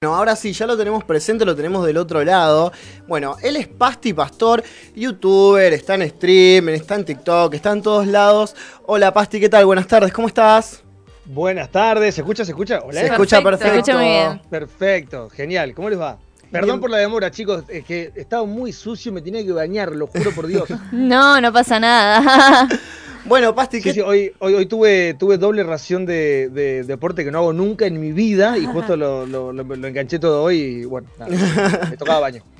Bueno, ahora sí, ya lo tenemos presente, lo tenemos del otro lado. Bueno, él es Pasti Pastor, youtuber, está en stream, está en TikTok, está en todos lados. Hola Pasti, ¿qué tal? Buenas tardes, ¿cómo estás? Buenas tardes, ¿se escucha? ¿Se escucha? Hola. Se escucha perfecto. Se escucha muy bien. Perfecto, genial. ¿Cómo les va? Perdón por la demora, chicos, es que estaba muy sucio, me tenía que bañar, lo juro por Dios. no, no pasa nada. Bueno, Pasti, sí, hoy, hoy, tuve, tuve doble ración de, deporte que no hago nunca en mi vida y justo lo, enganché todo hoy y bueno, me tocaba baño.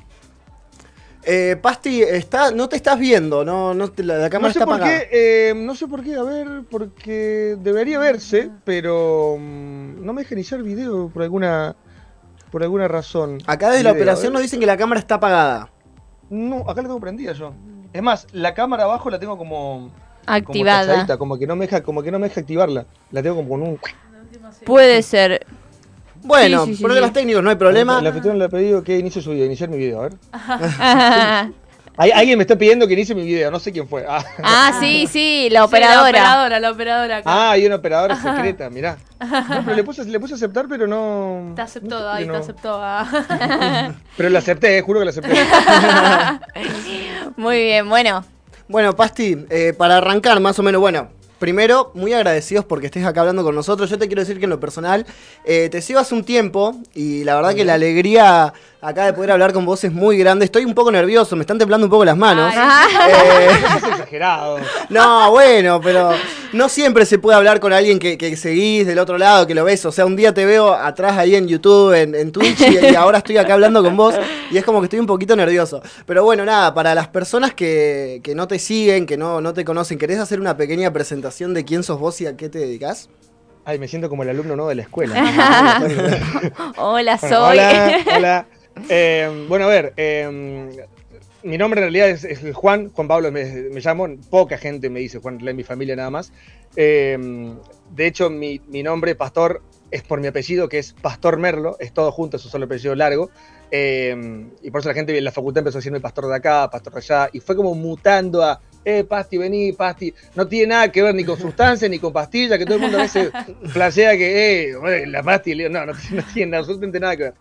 Eh, Pasti, está, no te estás viendo, no, no la, cámara no sé está por apagada. Qué, eh, no sé por qué, a ver, porque debería verse, pero mm, no me deja iniciar video por alguna por alguna razón. Acá desde la operación nos dicen que la cámara está apagada. No, acá la tengo prendida yo. Es más, la cámara abajo la tengo como activada. Como, que no me deja, como que no me deja activarla. La tengo como con un. Puede ser. Bueno, sí, problemas técnicos, no hay problema. La anfitrión le ha pedido que inicie su video, iniciar mi video, a ver. alguien me está pidiendo que inicie mi video, no sé quién fue. Ah, ah sí, sí, la operadora. la operadora, la operadora. Ah, hay una operadora secreta, mirá. pero le puse, le puse aceptar, pero no. Te aceptó, ahí te aceptó. Ah. pero la acepté, eh, juro que la acepté. Muy bien, bueno. Bueno, Pasti, eh, para arrancar más o menos, bueno, primero, muy agradecidos porque estés acá hablando con nosotros. Yo te quiero decir que en lo personal, eh, te sigo hace un tiempo y la verdad que la alegría acá de poder hablar con vos es muy grande. Estoy un poco nervioso, me están temblando un poco las manos. Eh, es exagerado. No, bueno, pero no siempre se puede hablar con alguien que, seguís del otro lado, que lo ves. O sea, un día te veo atrás ahí en YouTube, en, Twitch, y, ahora estoy acá hablando con vos y es como que estoy un poquito nervioso. Pero bueno, nada, para las personas que, no te siguen, que no, no te conocen, ¿querés hacer una pequeña presentación de quién sos vos y a qué te dedicas? Ay, me siento como el alumno ¿no? de la escuela. hola, soy. hola, hola. Eh, bueno, a ver, eh, mi nombre en realidad es, Juan, Juan Pablo me, llamo, poca gente me dice Juan en mi familia nada más. Eh, de hecho, mi, nombre, Pastor, es por mi apellido, que es Pastor Merlo, es todo junto, es un solo apellido largo. y por eso la gente en la facultad empezó a decirme Pastor de acá, Pastor de allá, y fue como mutando a, eh, Pasti, vení, Pasti. No tiene nada que ver ni con sustancia ni con pastillas, que todo el mundo a veces flashea que, eh, la Pasti, no, no, no tiene absolutamente nada que ver.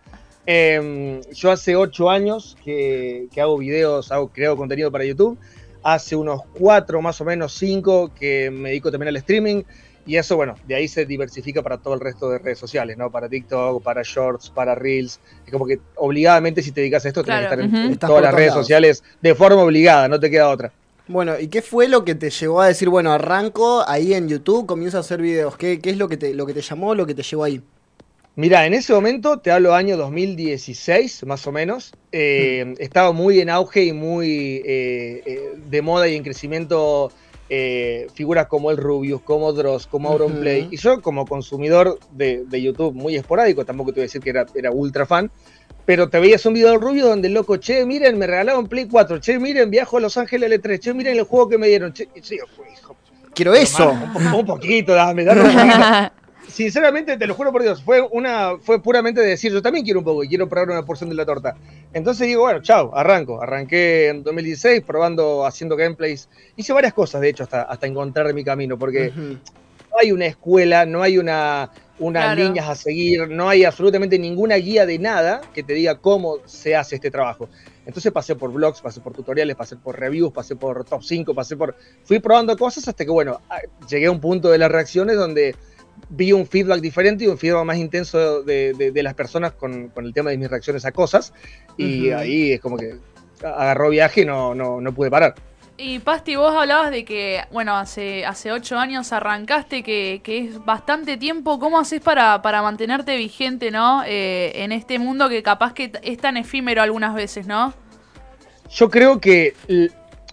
Em, yo hace ocho años que, hago videos, hago, creo contenido para YouTube. Hace unos cuatro, más o menos cinco, que me dedico también al streaming. Y eso, bueno, de ahí se diversifica para todo el resto de redes sociales, ¿no? Para TikTok, para Shorts, para Reels. Es como que obligadamente si te dedicas a esto, tienes que estar en, todas las redes sociales de forma obligada, no te queda otra. Bueno, ¿y qué fue lo que te llevó a decir, bueno, arranco ahí en YouTube, comienzo a hacer videos? ¿Qué, qué es lo que, te, lo que te llamó, lo que te llevó ahí? Mira, en ese momento, te hablo año 2016, más o menos, eh, mm. estaba muy en auge y muy eh, eh, de moda y en crecimiento figuras como el Rubius, como Dross, como Auronplay. Y yo, como consumidor de, YouTube muy esporádico, tampoco te voy a decir que era, era ultra fan, pero te veías un video del Rubio donde el loco, che, miren, me regalaron Play 4, che, miren, viajo a Los Ángeles L3, che, miren el juego que me dieron, che, hijo, Quiero eso. un, poquito, dame, dame un poquito sinceramente, te lo juro por Dios, fue una, fue puramente de decir, yo también quiero un poco y quiero probar una porción de la torta. Entonces digo, bueno, chao, arranco. Arranqué en 2016 probando, haciendo gameplays. Hice varias cosas, de hecho, hasta, hasta encontrar mi camino, porque no hay una escuela, no hay una, unas líneas a seguir, no hay absolutamente ninguna guía de nada que te diga cómo se hace este trabajo. Entonces pasé por blogs, pasé por tutoriales, pasé por reviews, pasé por top 5, pasé por... Fui probando cosas hasta que, bueno, llegué a un punto de las reacciones donde vi un feedback diferente y un feedback más intenso de, las personas con, el tema de mis reacciones a cosas. Y ahí es como que agarró viaje y no, no, no pude parar. Y Pasti, vos hablabas de que, bueno, hace, hace ocho años arrancaste, que, es bastante tiempo. ¿Cómo haces para, para mantenerte vigente, no? Eh, en este mundo que capaz que es tan efímero algunas veces, ¿no? Yo creo que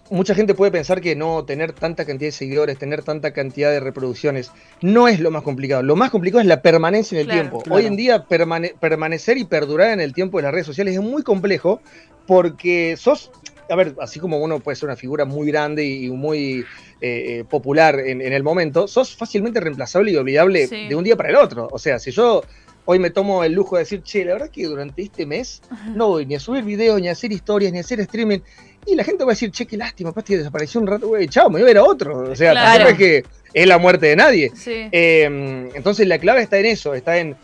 mucha gente puede pensar que no tener tanta cantidad de seguidores, tener tanta cantidad de reproducciones, no es lo más complicado. Lo más complicado es la permanencia en el tiempo. Hoy en día permanecer y perdurar en el tiempo de las redes sociales es muy complejo porque sos, a ver, así como uno puede ser una figura muy grande y muy eh, eh, popular en, el momento, sos fácilmente reemplazable y olvidable de un día para el otro. O sea, si yo hoy me tomo el lujo de decir, che, la verdad que durante este mes no voy ni a subir videos, ni a hacer historias, ni a hacer streaming. Y la gente va a decir, che, qué lástima, Pasti desapareció un rato, güey, chao, me voy a ver a otro. O sea, claro. es que es la muerte de nadie. Sí. Em, entonces la clave está en eso, está en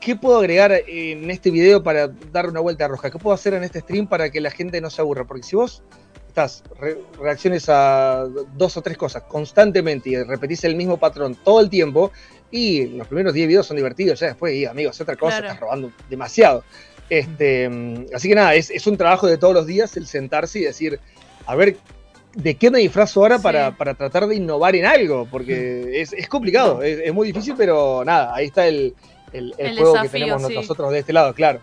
¿qué puedo agregar en este video para dar una vuelta roja? ¿Qué puedo hacer en este stream para que la gente no se aburra? Porque si vos estás, reacciones a dos o tres cosas constantemente y repetís el mismo patrón todo el tiempo, y los primeros 10 videos son divertidos, ya después, y amigos, otra cosa, estás robando demasiado. Este, así que nada, es, un trabajo de todos los días el sentarse y decir, a ver, ¿de qué me disfrazo ahora para, tratar de innovar en algo? Porque es, complicado, es, muy difícil, pero nada, ahí está el, el, juego que tenemos nosotros de este lado, claro.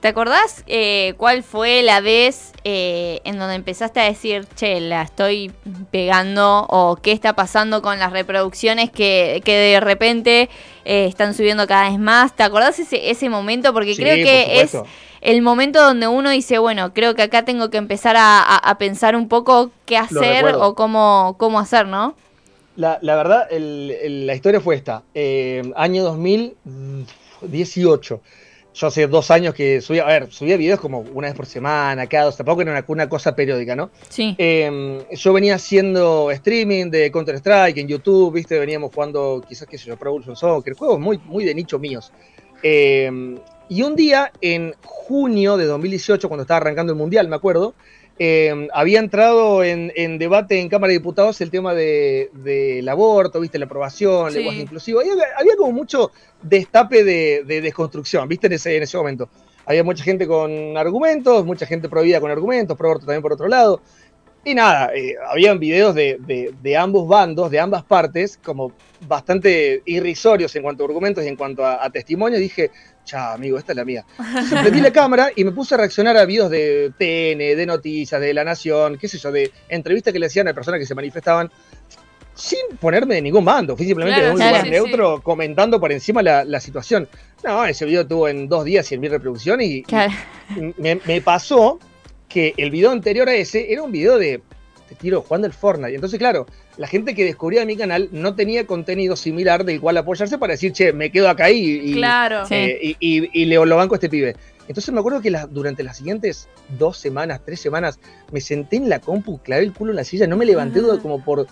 ¿Te acordás eh, cuál fue la vez eh, en donde empezaste a decir, che, la estoy pegando o qué está pasando con las reproducciones que, de repente eh, están subiendo cada vez más? ¿Te acordás ese, ese momento? Porque creo que es el momento donde uno dice, bueno, creo que acá tengo que empezar a, pensar un poco qué hacer o cómo, cómo hacer, ¿no? La, verdad, la historia fue esta. año 2018 yo hace dos años que subía, a ver, subía videos como una vez por semana, cada dos, tampoco era una, cosa periódica, ¿no? Sí. Em, yo venía haciendo streaming de Counter-Strike en YouTube, ¿viste? Veníamos jugando, quizás, qué sé yo, Pro Evolution Soccer, juegos muy, muy de nicho míos. Em, y un día, en junio de 2018, cuando estaba arrancando el Mundial, me acuerdo, Em, había entrado en, debate en Cámara de Diputados el tema del aborto, viste, la aprobación, el lenguaje inclusivo. Había, como mucho destape de, desconstrucción, viste, en ese, en ese momento. Había mucha gente con argumentos, mucha gente prohibida con argumentos, pro aborto también por otro lado. Y nada, eh, habían videos de, de, ambos bandos, de ambas partes, como bastante irrisorios en cuanto a argumentos y en cuanto a, a testimonios. Dije, Chao, amigo, esta es la mía. Prendí la cámara y me puse a reaccionar a videos de TN, de noticias, de La Nación, qué sé yo, de entrevistas que le hacían a personas que se manifestaban sin ponerme de ningún bando, fui simplemente de un lugar neutro comentando por encima la, situación. No, ese video tuvo en dos días 100.000 reproducciones y, me, me, pasó que el video anterior a ese era un video de te tiro jugando el Fortnite. Entonces, claro, la gente que descubría mi canal no tenía contenido similar del cual apoyarse para decir, che, me quedo acá y, claro. Eh, y, le, lo banco a este pibe. Entonces me acuerdo que durante las siguientes dos semanas, tres semanas, me senté en la compu, clavé el culo en la silla, no me levanté como por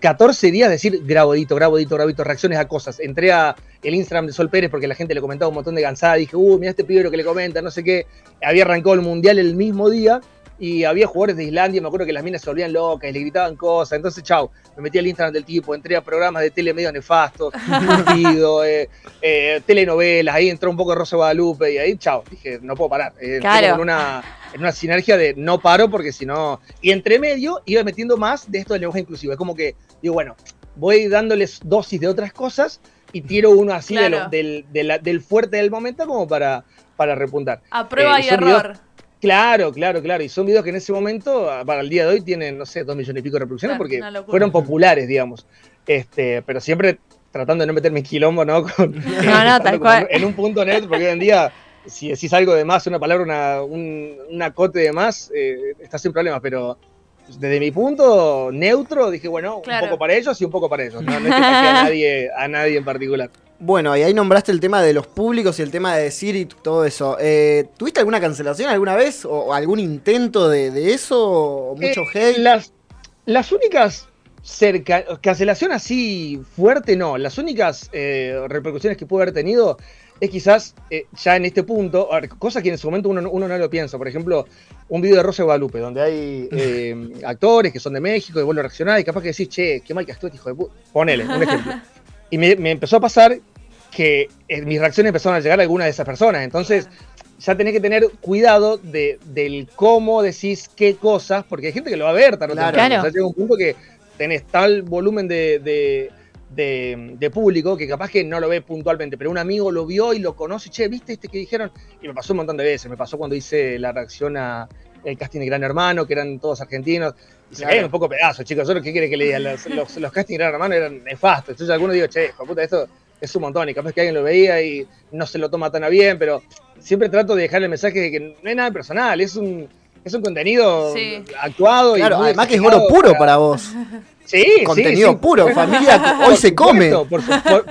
14 días decir grabodito, grabodito, grabodito, reacciones a cosas. Entré a el Instagram de Sol Pérez porque la gente le comentaba un montón de gansada. Dije, uh, mira este pibe lo que le comenta, no sé qué. Había arrancado el mundial el mismo día y había jugadores de Islandia, me acuerdo que las minas se volvían locas y le gritaban cosas, entonces chau, me metí al Instagram del tipo, entré a programas de tele medio nefastos, eh, eh, telenovelas, ahí entró un poco de Rosa Guadalupe y ahí chau, dije, no puedo parar, eh, en, una, en una sinergia de no paro porque si no, y entre medio iba metiendo más de esto del lenguaje inclusivo, es como que digo, bueno, voy dándoles dosis de otras cosas y tiro uno así del, del, fuerte del momento como para, para repuntar. A prueba y error. Claro, claro, claro. Y son videos que en ese momento, para el día de hoy, tienen, no sé, dos millones y pico de reproducciones porque fueron populares, digamos. Este, pero siempre tratando de no meterme en quilombo, ¿no? no, no, tal cual. En un punto net, porque hoy en día, si decís algo de más, una palabra, una, un, un acote de más, eh, estás sin problemas, pero desde mi punto neutro, dije, bueno, un poco para ellos y un poco para ellos. No, no es que a nadie, a nadie en particular. Bueno, y ahí nombraste el tema de los públicos y el tema de decir y todo eso. Eh, ¿Tuviste alguna cancelación alguna vez? ¿O algún intento de, eso? ¿O mucho eh, hate? Las, las únicas cerca, cancelación así fuerte, no. Las únicas eh, repercusiones que pudo haber tenido es quizás ya en este punto, cosas que en su momento uno, uno, no lo piensa. Por ejemplo, un video de Rosa Guadalupe, donde hay actores que son de México y vuelven a reaccionar y capaz que decís, che, qué mal que actúas, hijo de puta. Ponele, un ejemplo. Y me, me, empezó a pasar que eh, mis reacciones empezaron a llegar a alguna de esas personas. Entonces, ya tenés que tener cuidado de, del cómo decís qué cosas, porque hay gente que lo va a ver tarde claro. claro. O sea, llega un punto que tenés tal volumen de, de, público que capaz que no lo ve puntualmente, pero un amigo lo vio y lo conoce, che, ¿viste este que dijeron? Y me pasó un montón de veces, me pasó cuando hice la reacción a el casting de Gran Hermano, que eran todos argentinos, y se caían un poco pedazos, chicos, ¿qué quiere que le diga? Los, los, los castings de Gran Hermano eran nefastos, entonces algunos digo, che, puta, esto es un montón y capaz que alguien lo veía y no se lo toma tan a bien, pero siempre trato de dejarle el mensaje de que no es nada personal, es un, es un contenido actuado. Claro, y además que es oro puro para, vos. Sí, contenido puro, familia hoy se come.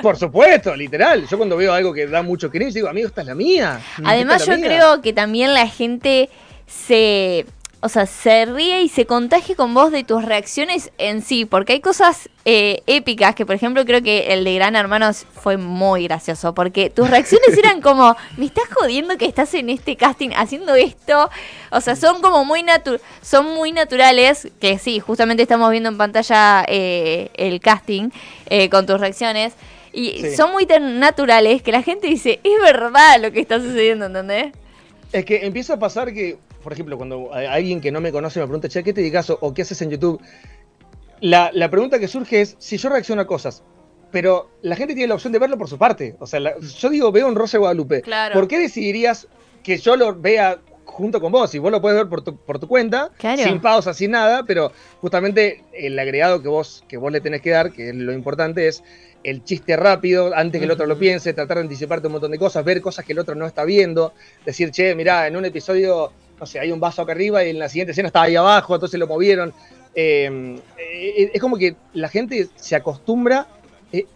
Por, supuesto, literal. Yo cuando veo algo que da mucho cringe digo, amigo, esta es la mía. Además, yo creo que también la gente se o sea, se ríe y se contagie con vos de tus reacciones en sí, porque hay cosas eh, épicas que, por ejemplo, creo que el de Gran Hermano fue muy gracioso, porque tus reacciones eran como, me estás jodiendo que estás en este casting haciendo esto, o sea, son como muy natu son muy naturales, que sí, justamente estamos viendo en pantalla eh, el casting eh, con tus reacciones. Y Sí. son muy tan naturales que la gente dice, es verdad lo que está sucediendo, ¿entendés? Es que empieza a pasar que, por ejemplo, cuando alguien que no me conoce me pregunta, che, ¿qué te dedicas o, o qué haces en YouTube? La, la pregunta que surge es si yo reacciono a cosas, pero la gente tiene la opción de verlo por su parte. O sea, la- yo digo, veo un Rosa de Guadalupe. Claro. ¿Por qué decidirías que yo lo vea junto con vos? Y vos lo puedes ver por tu, por tu cuenta, Claro. sin pausa, sin nada, pero justamente el agregado que vos, que vos le tenés que dar, que es lo importante, es el chiste rápido, antes que el otro lo piense, tratar de anticiparte un montón de cosas, ver cosas que el otro no está viendo, decir, che, mirá, en un episodio, no sé, hay un vaso acá arriba y en la siguiente escena está ahí abajo, entonces lo movieron. Eh, eh, es como que la gente se acostumbra eh,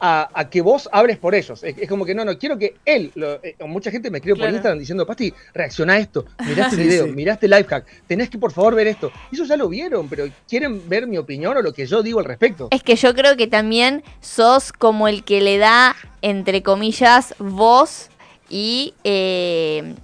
a, a que vos hables por ellos. Es, es como que no, no, quiero que él, lo- eh, mucha gente me escribe por. Instagram diciendo, Pasti, reacciona a esto, mirá este Sí, video, sí. mirá este life hack, tenés que por favor ver esto. Y Eso ya lo vieron, pero quieren ver mi opinión o lo que yo digo al respecto. Es que yo creo que también sos como el que le da, entre comillas, voz y, eh,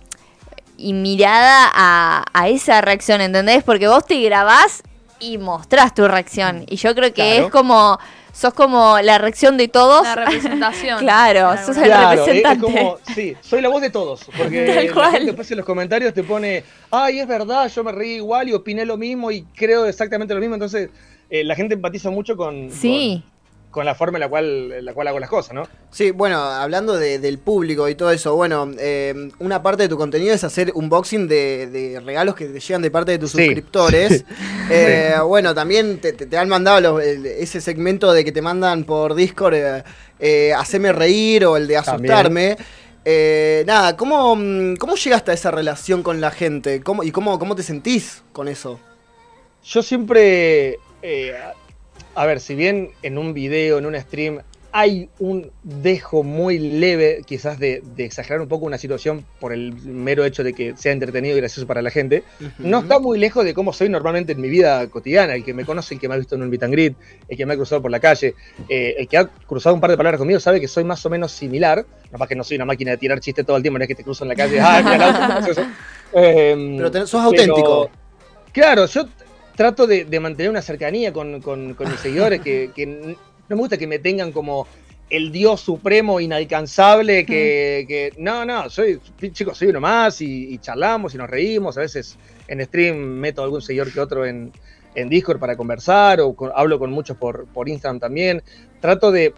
y mirada a, a esa reacción, ¿entendés? Porque vos te grabás y mostrás tu reacción. Y yo creo que Claro. es como, sos como la reacción de todos. La representación. Claro, sos el Claro, representante. Es como, sí, soy la voz de todos. Porque Tal la cual. gente después en los comentarios te pone, ay, es verdad, yo me reí igual y opiné lo mismo y creo exactamente lo mismo. Entonces, eh, la gente empatiza mucho con, Sí. Con, la forma en la cual, la cual hago las cosas, ¿no? Sí, bueno, hablando de- del público y todo eso, bueno, eh, una parte de tu contenido es hacer unboxing de, de regalos que te llegan de parte de tus Sí. suscriptores. Eh, Bueno, también te, te- te han mandado los- el- ese segmento de que te mandan por Discord, eh, eh, haceme reír o el de asustarme. Nada, ¿cómo, ¿cómo llegaste a esa relación con la gente? ¿Cómo, ¿Y cómo, cómo te sentís con eso? Yo siempre, eh, a ver, si bien en un video, en un stream, hay un dejo muy leve, quizás de, de exagerar un poco una situación por el mero hecho de que sea entretenido y gracioso para la gente, no está muy lejos de cómo soy normalmente en mi vida cotidiana. El que me conoce, el que me ha visto en un meet and greet, el que me ha cruzado por la calle, eh, el que ha cruzado un par de palabras conmigo sabe que soy más o menos similar. No más que no soy una máquina de tirar chistes todo el tiempo, no es que te cruzo en la calle, ah, mira qué gracioso". Eh, Pero sos auténtico. claro, yo trato de, de mantener una cercanía con, con- con mis seguidores, que, no me gusta que me tengan como el dios supremo inalcanzable, que, que- no, no, soy, chicos, soy uno más y, y charlamos y nos reímos, a veces en stream meto algún seguidor que otro en, en Discord para conversar o con- hablo con muchos por, por Instagram también, trato de,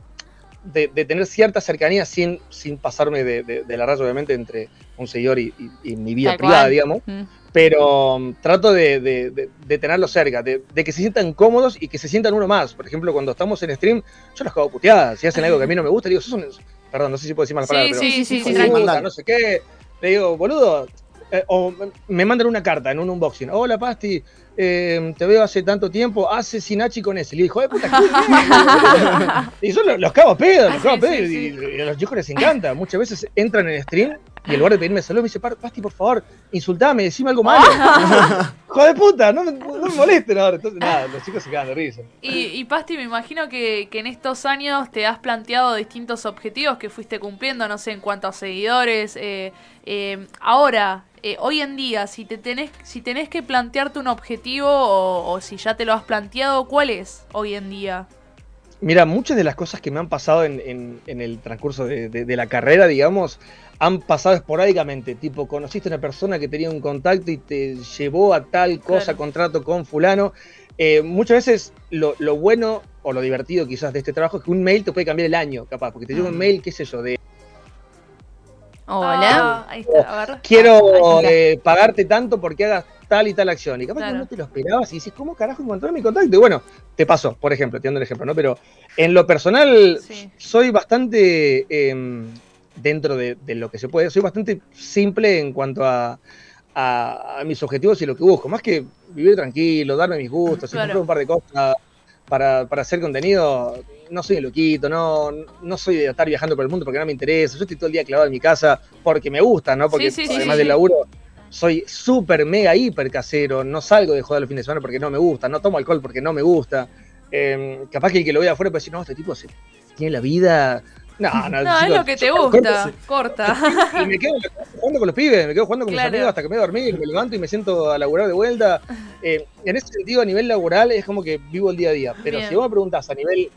de- de tener cierta cercanía sin, sin pasarme de, de- de la raya, obviamente, entre un seguidor y, y- y mi vida Tal privada, cual. digamos Mm. Pero um, trato de, de, de, de tenerlos cerca, de, que se sientan cómodos y que se sientan uno más. Por ejemplo, cuando estamos en stream, yo los cago puteadas. Si hacen algo que a mí no me gusta, digo, sos un... Perdón, no sé si puedo decir malas Sí, palabras, pero... sí, sí, sí, "Hijo sí, mandale. no sé qué. Le digo, boludo... eh, o me mandan una carta en un unboxing. Hola, Pasti, eh, te veo hace tanto tiempo. Hace Sinachi con ese. Le dijo, eh, puta, ¿qué boludo?". Y yo los, los cago a pedo, los Ah, cago a sí, pedo. sí, y, y a los chicos les encanta. Muchas veces entran en stream y en lugar de pedirme saludos, me dice, "Par- Pasti, por favor, insultame, decime algo malo. Hijo de puta, no me, no me molesten ahora. Entonces, nada, los chicos se quedan de risa. Y, y Pasti, me imagino que, que en estos años te has planteado distintos objetivos que fuiste cumpliendo, no sé, en cuanto a seguidores. eh, eh, ahora, eh, hoy en día, si te tenés, si tenés que plantearte un objetivo o, o si ya te lo has planteado, ¿cuál es hoy en día? Mira, muchas de las cosas que me han pasado en, en- en el transcurso de, de- de la carrera, digamos, han pasado esporádicamente. Tipo, conociste a una persona que tenía un contacto y te llevó a tal cosa, Claro. contrato con fulano. Eh, muchas veces lo, lo bueno o lo divertido quizás de este trabajo es que un mail te puede cambiar el año, capaz, porque te llega un Ah. mail, qué sé yo, de Hola. Ah, ahí está, a ver. quiero Ah, eh, pagarte tanto porque hagas tal y tal acción. Y capaz Claro. que no te lo esperabas y dices, ¿cómo carajo encontré mi contacto? Y bueno, te pasó, por ejemplo, te dando el ejemplo, ¿no? Pero en lo personal, Sí. soy bastante, eh, dentro de, de lo que se puede, soy bastante simple en cuanto a, a- a mis objetivos y lo que busco. Más que vivir tranquilo, darme mis gustos, Claro. comprar un par de cosas para, para hacer contenido. No soy loquito, no, no soy de estar viajando por el mundo porque no me interesa. Yo estoy todo el día clavado en mi casa porque me gusta, ¿no? Porque Sí, sí, sí, además sí, del laburo soy súper, mega, hiper casero, no salgo de joder los fines de semana porque no me gusta, no tomo alcohol porque no me gusta. Eh, capaz que el que lo vea afuera puede decir, no, este tipo se, tiene la vida... No, no, No, es lo que te gusta. Corta. y me quedo jugando con los pibes, me quedo jugando con Claro. mis amigos hasta que me voy a dormir, me levanto y me siento a laburar de vuelta. Eh, en ese sentido, a nivel laboral, es como que vivo el día a día. Pero Bien. si vos me preguntás a nivel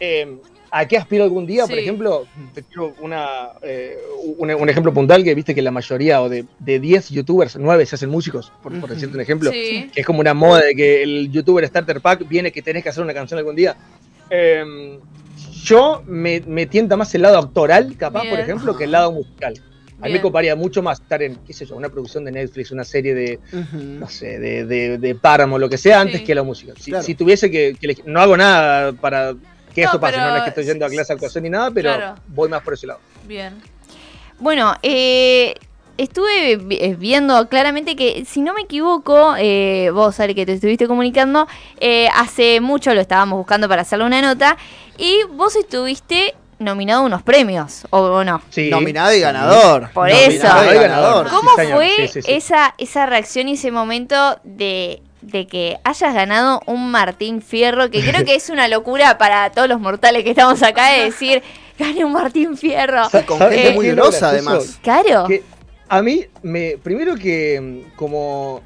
eh, a qué aspiro algún día, por ejemplo, te quiero una, eh, un, un ejemplo puntual que viste que la mayoría o de, de 10 youtubers, 9 se hacen músicos, por, por decirte un ejemplo. Sí. Que es como una moda de que el youtuber starter pack viene que tenés que hacer una canción algún día. Eh, yo me, me tienta más el lado actoral, capaz, por ejemplo, que el lado musical. A mí me coparía mucho más estar en, qué sé yo, una producción de Netflix, una serie de, no sé, de, de, de Páramo, lo que sea, antes Sí. que la música. Si, Claro. si tuviese que, que elegir- no hago nada para que No, eso pase, pero- no es que estoy yendo a clase de actuación ni nada, pero Claro. voy más por ese lado. Bien. Bueno, eh, estuve eh, viendo claramente que, si no me equivoco, eh, vos, Ale, que te estuviste comunicando, eh, hace mucho lo estábamos buscando para hacerle una nota, y vos estuviste nominado a unos premios, ¿o, o no? Sí. Nominado y ganador. Por Nominado eso. y Y ganador. ¿Cómo fue Sí, sí, sí. Esa, esa reacción y ese momento de, de que hayas ganado un Martín Fierro? Que creo que es una locura para todos los mortales que estamos acá de decir, gané un Martín Fierro. Con ¿sabes gente Eh, muy grosa, además. Claro. Que a mí, me, primero que mm, como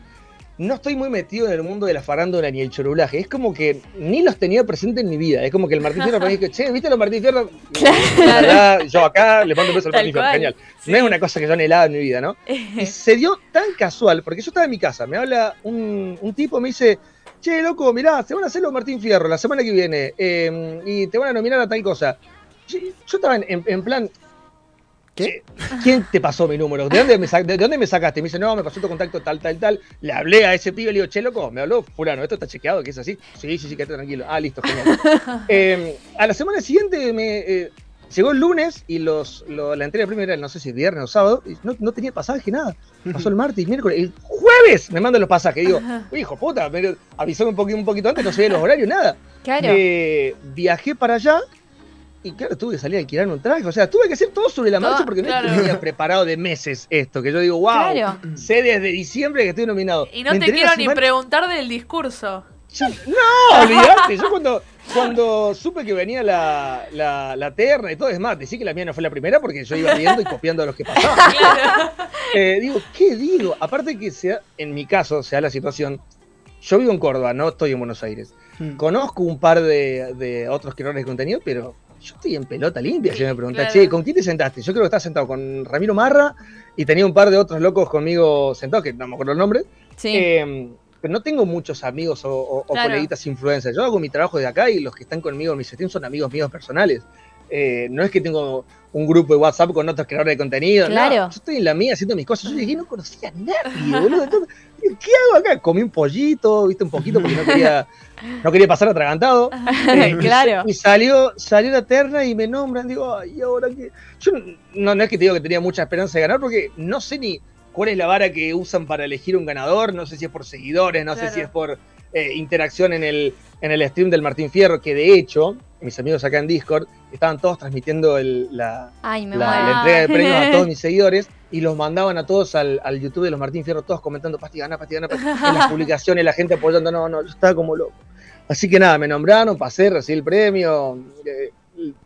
no estoy muy metido en el mundo de la farándula ni el chorulaje, es como que ni los tenía presente en mi vida. Es como que el Martín Fierro me dijo, che, ¿viste los Martín Fierro? La verdad, yo acá le mando un beso al Martín Fierro, genial. Sí. No es una cosa que yo anhelaba en mi vida, ¿no? Y se dio tan casual, porque yo estaba en mi casa, me habla un, un tipo, me dice, che, loco, mirá, se van a hacer los Martín Fierro la semana que viene eh, y te van a nominar a tal cosa. Yo, estaba en- en plan, ¿Qué? ¿quién te pasó mi número? ¿De dónde, me sa- de dónde me sacaste? Me dice, no, me pasó tu contacto tal, tal, tal. Le hablé a ese pibe, le digo, che, loco, me habló fulano, ¿esto está chequeado? ¿Que es así? Sí, sí, sí, quédate tranquilo. Ah, listo, genial. Eh, a la semana siguiente me... eh, Llegó el lunes y los, lo- la entrega primera, no sé si viernes o sábado, y no, no tenía pasaje, nada. Pasó el martes, miércoles, el jueves me mandan los pasajes. Digo, "Uy, hijo puta, me avisó un poquito, un poquito antes, no sabía los horarios, nada. Claro. Eh, viajé para allá y claro, tuve que salir a alquilar un traje. O sea, tuve que hacer todo sobre la Todo, marcha porque no claro. lo tenía preparado de meses esto. Que yo digo, wow, Claro. sé desde diciembre que estoy nominado. Y no Me te quiero ni semana- preguntar del discurso. Yo- no, olvidate. Yo cuando, cuando supe que venía la, la, la terna y todo, es más, decí que la mía no fue la primera porque yo iba viendo y copiando a los que pasaban. Eh, digo, ¿qué digo? Aparte que sea, en mi caso, sea la situación, yo vivo en Córdoba, no estoy en Buenos Aires. Mm. Conozco un par de, de otros creadores de contenido, pero yo estoy en pelota limpia. Yo me pregunté, Claro. che, ¿con quién te sentaste? Yo creo que estaba sentado con Ramiro Marra y tenía un par de otros locos conmigo sentados, que no me acuerdo el nombre. Sí. Eh, pero no tengo muchos amigos o, o- o Claro. coleguitas influencers. Yo hago mi trabajo de acá y los que están conmigo en mi stream son amigos míos personales. Eh, no es que tengo un grupo de WhatsApp con otros creadores de contenido. no. Claro. yo estoy en la mía haciendo mis cosas. Yo llegué y no conocía a nadie, boludo. Entonces, ¿qué hago acá? Comí un pollito, viste, un poquito porque no quería, no quería pasar atragantado. Eh, Claro. Y salió, salió la terna y me nombran. Digo, ay, ¿y ahora qué? Yo no, no es que te digo que tenía mucha esperanza de ganar porque no sé ni cuál es la vara que usan para elegir un ganador. No sé si es por seguidores, no sé si es por eh, interacción en el, en el stream del Martín Fierro, que de hecho, mis amigos acá en Discord estaban todos transmitiendo el- la, Ay, me la, muero. la entrega de premios a todos mis seguidores y los mandaban a todos al, al YouTube de los Martín Fierro, todos comentando Pasti gana, Pasti gana, Pasti", en las publicaciones, la gente apoyando, no, no, yo estaba como loco. Así que nada, me nombraron, pasé, recibí el premio, eh,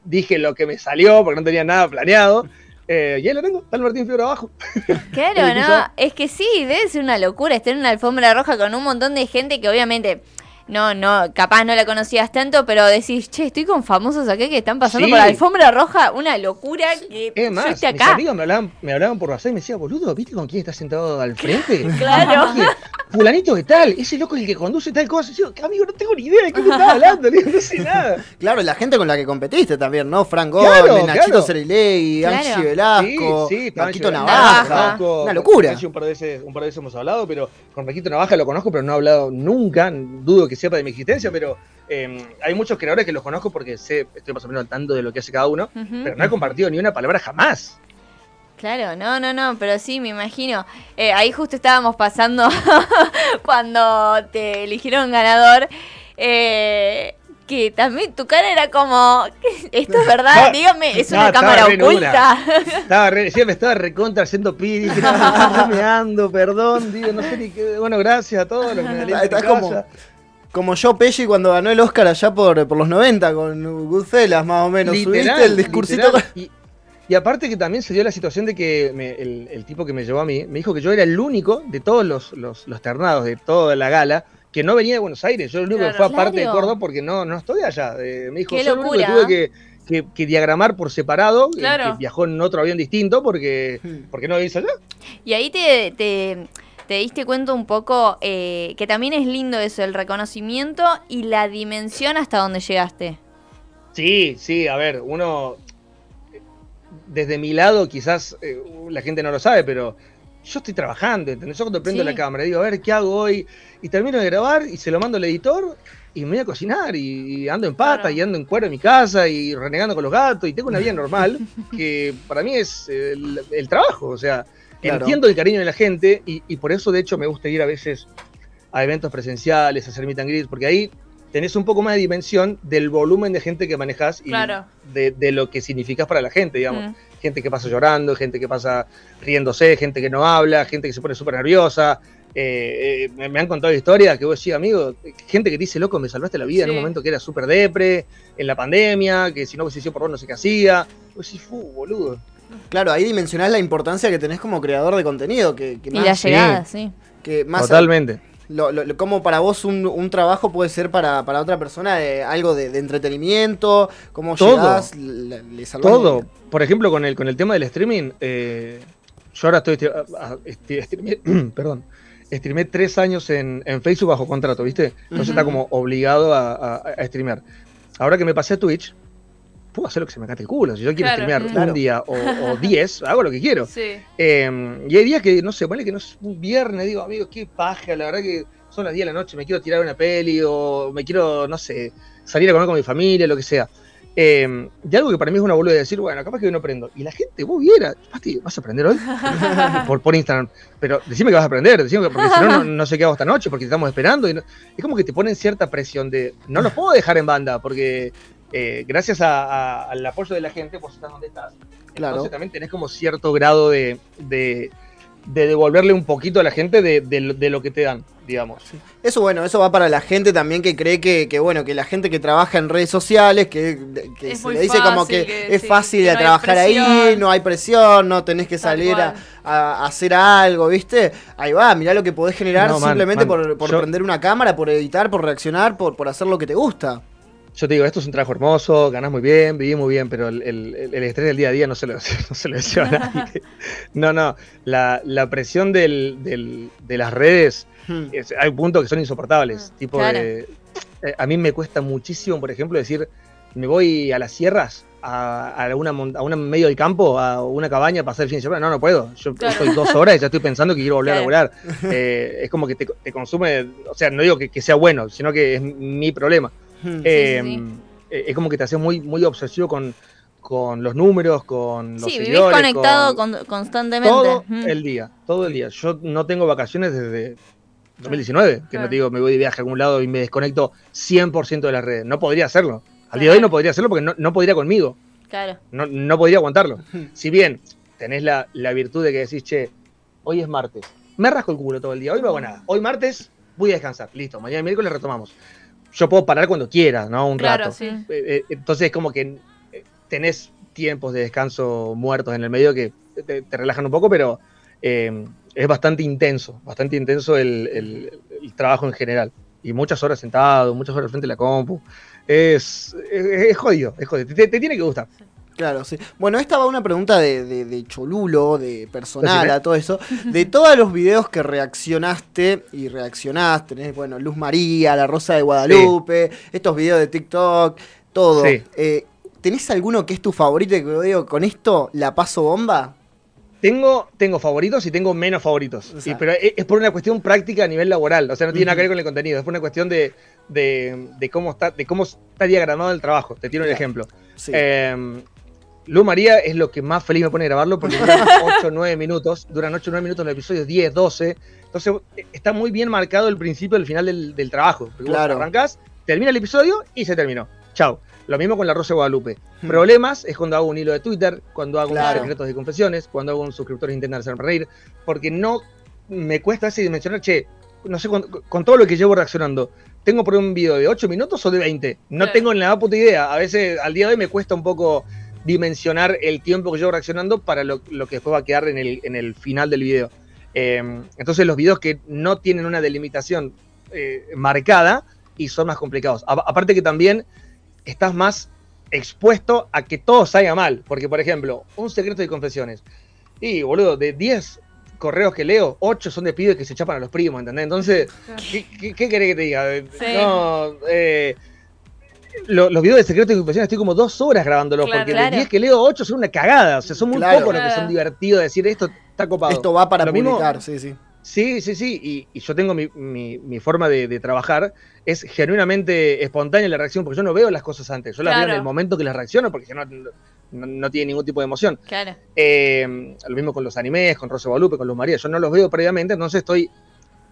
dije lo que me salió porque no tenía nada planeado. eh, y ahí lo tengo, está el Martín Fierro abajo. Claro, ¿El ¿no? Es que sí, debe ser una locura estar en una alfombra roja con un montón de gente que obviamente no, no, capaz no la conocías tanto, pero decís, che, estoy con famosos acá que están pasando Sí. por la alfombra roja, una locura que Es yo más, mis amigos me hablaban, me hablaban por WhatsApp y me decían, boludo, ¿viste con quién está sentado al frente? Claro. Dije, Fulanito de tal, ese loco es el que conduce tal cosa. Y yo, amigo, no tengo ni idea de qué me estás hablando, no sé nada. Claro, la gente con la que competiste también, ¿no? Frank Claro, Gómez, Nachito claro. Cerilei, Claro. Angie Velasco, Sí, Marquito Navaja. Una locura. Un par, de veces, un par de veces hemos hablado, pero con Marquito Navaja lo conozco, pero no he hablado nunca. Dudo que sepa de mi existencia, pero eh, hay muchos creadores que los conozco porque sé, estoy más o menos al tanto de lo que hace cada uno, pero no he compartido ni una palabra jamás. Claro, no, no, no, pero sí, me imagino. Eh, ahí justo estábamos pasando cuando te eligieron ganador. eh, que también tu cara era como, esto es verdad, No, dígame, es no, una cámara oculta. Estaba re, sí, me estaba recontra haciendo pi, dije, no, me perdón, digo, no sé ni qué. Bueno, gracias a todos los que me Estás como, casa. Como yo, Pesci, cuando ganó el Oscar allá por, por los 90 con Goodfellas, más o menos. Literal, ¿Subiste el discursito? Y, y aparte que también se dio la situación de que me- el, el tipo que me llevó a mí me dijo que yo era el único de todos los, los, los ternados, de toda la gala, que no venía de Buenos Aires. Yo el único Claro. que fue aparte de Claro. Córdoba porque no, no estoy allá. Eh, me dijo, Qué yo el único que tuve que, que- que diagramar por separado, eh, Claro. que viajó en otro avión distinto porque, Hmm. porque no hizo allá. Y ahí te, te, te diste cuenta un poco eh, que también es lindo eso, el reconocimiento y la dimensión hasta donde llegaste. Sí, sí, a ver, uno, desde mi lado quizás eh, la gente no lo sabe, pero yo estoy trabajando, ¿entendés? Yo cuando prendo Sí. la cámara digo, a ver, ¿qué hago hoy? Y termino de grabar y se lo mando al editor y me voy a cocinar y, y ando en pata Claro. y ando en cuero en mi casa y renegando con los gatos y tengo una vida normal que para mí es el, el trabajo, o sea, Claro. entiendo el cariño de la gente y, y por eso de hecho me gusta ir a veces a eventos presenciales, a hacer meet and greet, porque ahí tenés un poco más de dimensión del volumen de gente que manejás y Claro. de, de lo que significas para la gente, digamos. Mm. Gente que pasa llorando, gente que pasa riéndose, gente que no habla, gente que se pone súper nerviosa. Eh, eh, me, me han contado historias que vos decís, amigo, gente que te dice, loco, me salvaste la vida en un momento que era súper depre, en la pandemia, que si no hubiese sido por vos no sé qué hacía. Vos decís, fu, boludo. Claro, ahí dimensionás la importancia que tenés como creador de contenido. Que, que Y más, la sí. llegada, sí. que más Totalmente. lo, lo- lo- como para vos un, un trabajo puede ser para, para otra persona de algo de, de entretenimiento, cómo Todo. llegás, le, le Todo. Por ejemplo, con el, con el tema del streaming, eh, yo ahora estoy, esti- a- esti- streamé- perdón, streamé tres años en, en Facebook bajo contrato, ¿viste? Entonces Ujú. está como obligado a, a, a streamear. Ahora que me pasé a Twitch, puedo hacer lo que se me cante el culo. Si yo quiero Claro, streamear claro. un día o, o diez, hago lo que quiero. Sí. Eh, y hay días que, no sé, ponle que no es un viernes, digo, amigo, qué paja, la verdad que son las 10 de la noche, me quiero tirar una peli o me quiero, no sé, salir a comer con mi familia, lo que sea. Eh, y algo que para mí es una boluda de decir, bueno, capaz que hoy no aprendo. Y la gente, vos viera, Pasti, ¿vas a aprender hoy? por, por Instagram. Pero decime que vas a aprender, decime que, porque si no, no, no sé qué hago esta noche, porque te estamos esperando. Y no- es como que te ponen cierta presión de, no los puedo dejar en banda, porque eh, gracias a- a- al apoyo de la gente, vos estás donde estás. Claro. Entonces también tenés como cierto grado de, de, de devolverle un poquito a la gente de, de lo- de lo que te dan, digamos. Eso bueno, eso va para la gente también que cree que, que, bueno, que la gente que trabaja en redes sociales, que, se le dice como que, que es sí, fácil que de no trabajar ahí, no hay presión, no tenés que Tal salir a, cual. a- a hacer algo, ¿viste? Ahí va, mirá lo que podés generar No, man, simplemente man, por, por yo- prender una cámara, por editar, por reaccionar, por, por hacer lo que te gusta. Yo te digo, esto es un trabajo hermoso, ganás muy bien, vivís muy bien, pero el, el- el- el estrés del día a día no se lo, no se lo deseo a nadie. No, no, la, la presión del- del- de las redes, Hmm. es- hay puntos que son insoportables. Mm, tipo claro. de- eh, a mí me cuesta muchísimo, por ejemplo, decir, me voy a las sierras, a, a una, a una medio del campo, a una cabaña, pasar el fin de semana. No, no puedo. Yo Claro. estoy dos horas y ya estoy pensando que quiero volver Claro. a laburar. Eh, es como que te, te consume, o sea, no digo que, que sea bueno, sino que es mi problema. Hmm. Eh, sí, Es como que te haces muy, muy obsesivo con, con los números, con los Sí, vivís conectado con con- constantemente. todo Mm. el día, todo el día. Yo no tengo vacaciones desde 2019, que no te digo me voy de viaje a algún lado y me desconecto 100% de las redes. No podría hacerlo. Al día de hoy no podría hacerlo porque no, no podría conmigo. Claro. No, no podría aguantarlo. Si bien tenés la, la virtud de que decís, che, hoy es martes. Me rasco el culo todo el día, hoy no hago nada. Hoy martes voy a descansar. Listo, mañana miércoles retomamos. Yo puedo parar cuando quiera, ¿no? Un Claro, rato. sí. Eh, eh, entonces, como que eh, tenés tiempos de descanso muertos en el medio que te, te relajan un poco, pero eh, es bastante intenso, bastante intenso el, el- el trabajo en general. Y muchas horas sentado, muchas horas frente a la compu. Es, es, es jodido, es jodido. Te, te tiene que gustar. Claro, sí. Bueno, esta va una pregunta de, de- de Cholulo, de personal, a todo eso. De todos los videos que reaccionaste y reaccionaste, tenés, bueno, Luz María, La Rosa de Guadalupe, estos videos de TikTok, todo. Sí. Eh, ¿Tenés alguno que es tu favorito y que yo digo, con esto la paso bomba? Tengo, tengo favoritos y tengo menos favoritos. O sea. Y- pero es, es por una cuestión práctica a nivel laboral. O sea, no tiene nada que ver con el contenido. Es por una cuestión de, de, de cómo está, de cómo está diagramado el trabajo. Te tiro un Claro. ejemplo. Sí. Eh, Lu María es lo que más feliz me pone grabarlo porque duran 8 o 9 minutos. Duran 8 o 9 minutos los episodios, 10, 12. Entonces está muy bien marcado el principio y el final del, del trabajo. Porque Claro. vos arrancás termina el episodio y se terminó. Chao. Lo mismo con la Rosa de Guadalupe. Hmm. Problemas es cuando hago un hilo de Twitter, cuando hago Claro. un secretos de confesiones, cuando hago un suscriptor intentar hacerme reír, porque no me cuesta así dimensionar, che, no sé, con, con todo lo que llevo reaccionando, ¿tengo por un video de 8 minutos o de 20? No tengo ni la puta idea. A veces, al día de hoy, me cuesta un poco dimensionar el tiempo que llevo reaccionando para lo, lo que después va a quedar en el, en el final del video. Eh, entonces, los videos que no tienen una delimitación eh, marcada y son más complicados. A- aparte que también estás más expuesto a que todo salga mal. Porque, por ejemplo, un secreto de confesiones. Y, boludo, de 10 correos que leo, 8 son de pibes que se chapan a los primos, ¿entendés? Entonces, ¿qué, qué, qué querés que te diga? Sí. No, eh, lo- los videos de secreto de confesiones estoy como dos horas grabándolos, Claro. porque Claro. de 10 que leo, 8 son una cagada. O sea, son muy Claro. pocos los que son divertidos de decir esto está copado. Esto va para Lo mismo- sí, sí. Sí, sí, sí. Y, y yo tengo mi, mi- mi forma de, de trabajar. Es genuinamente espontánea la reacción, porque yo no veo las cosas antes. Yo las veo en el momento que las reacciono, porque si no, no, no tiene ningún tipo de emoción. Claro. Eh, lo mismo con los animes, con Rosa Guadalupe, con Luz María. Yo no los veo previamente, entonces estoy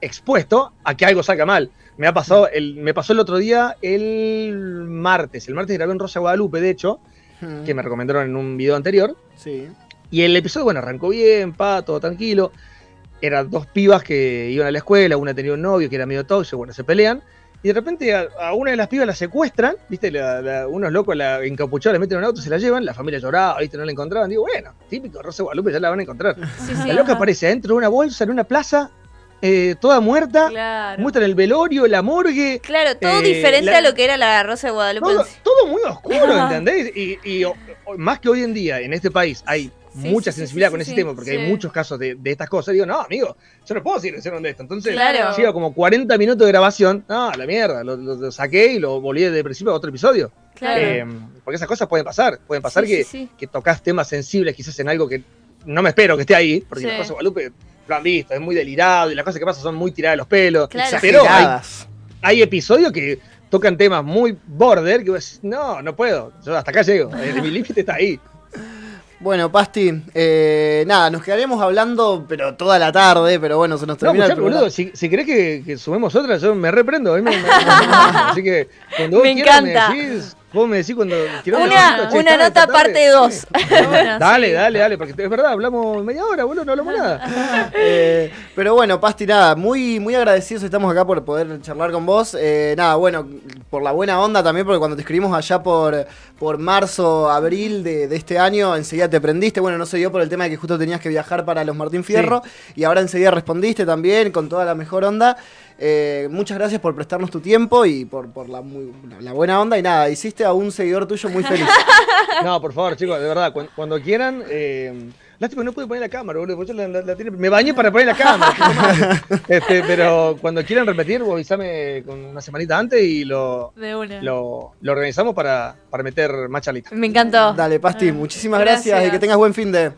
expuesto a que algo salga mal. Me ha pasado, el, me pasó el otro día, el martes. El martes grabé un Rosa Guadalupe, de hecho, Hmm. que me recomendaron en un video anterior. Sí. Y el episodio, bueno, arrancó bien, pa, todo tranquilo. Eran dos pibas que iban a la escuela, una tenía un novio que era medio tóxico, bueno, se pelean. Y de repente a, a una de las pibas la secuestran, viste, La- la- unos locos la encapuchados, la meten en un auto, se la llevan, la familia lloraba, viste, no la encontraban. Digo, bueno, típico, Rosa Guadalupe, ya la van a encontrar. Sí, sí. La loca aparece adentro de una bolsa, en una plaza, eh, toda muerta, Claro. muestra el velorio, la morgue, Claro, todo Eh, diferente la- a lo que era la Rosa de Guadalupe. todo, muy oscuro, Ajá. ¿entendés? Y, y o- o- más que hoy en día, en este país, hay Sí, mucha sí, sensibilidad sí, con ese tema, porque hay muchos casos de, de estas cosas. Digo, no, amigo, yo no puedo seguir de esto. Entonces, Claro. lleva como 40 minutos de grabación. No, a la mierda, lo, lo- lo saqué y lo volví de principio a otro episodio. Claro. Eh, porque esas cosas pueden pasar. Pueden pasar que, tocas temas sensibles quizás en algo que no me espero que esté ahí, porque la cosa de Guadalupe lo han visto, es muy delirado y las cosas que pasan son muy tiradas de los pelos. Claro. Pero hay, episodios que tocan temas muy border que vos decís, no, no puedo, yo hasta acá llego, eh, mi límite está ahí. Bueno, Pasti, eh, nada, nos quedaremos hablando, pero toda la tarde, pero bueno, se nos No, termina el muchacho, programa. boludo, si, si querés que, que sumemos otra, yo me reprendo. a mí me- me- me- así que cuando vos Me quieras encanta. me decís, vos me decís cuando Una, che, una nota parte 2. Bueno, Dale, sí. dale, dale, porque es verdad, hablamos media hora, boludo, no hablamos nada. Eh, pero bueno, Pasti, nada, muy, muy agradecidos estamos acá por poder charlar con vos. Eh, nada, bueno, por la buena onda también, porque cuando te escribimos allá por, por marzo, abril de, de este año, enseguida te prendiste. Bueno, no se dio por el tema de que justo tenías que viajar para los Martín Fierro. Y ahora enseguida respondiste también con toda la mejor onda. Eh, muchas gracias por prestarnos tu tiempo y por, por la, muy- la buena onda. Y nada, hiciste a un seguidor tuyo muy feliz. No, por favor, chicos, de verdad, cuan- cuando, quieran. Eh, lástima que no pude poner la cámara, boludo, la- la- la me bañé para poner la cámara. este, pero cuando quieran repetir, vos avisame con una semanita antes y lo, De una. lo, lo organizamos para, para meter más charlita. Me encantó. Dale, Pasti, Ah, muchísimas gracias. y que gracias. tengas buen fin de.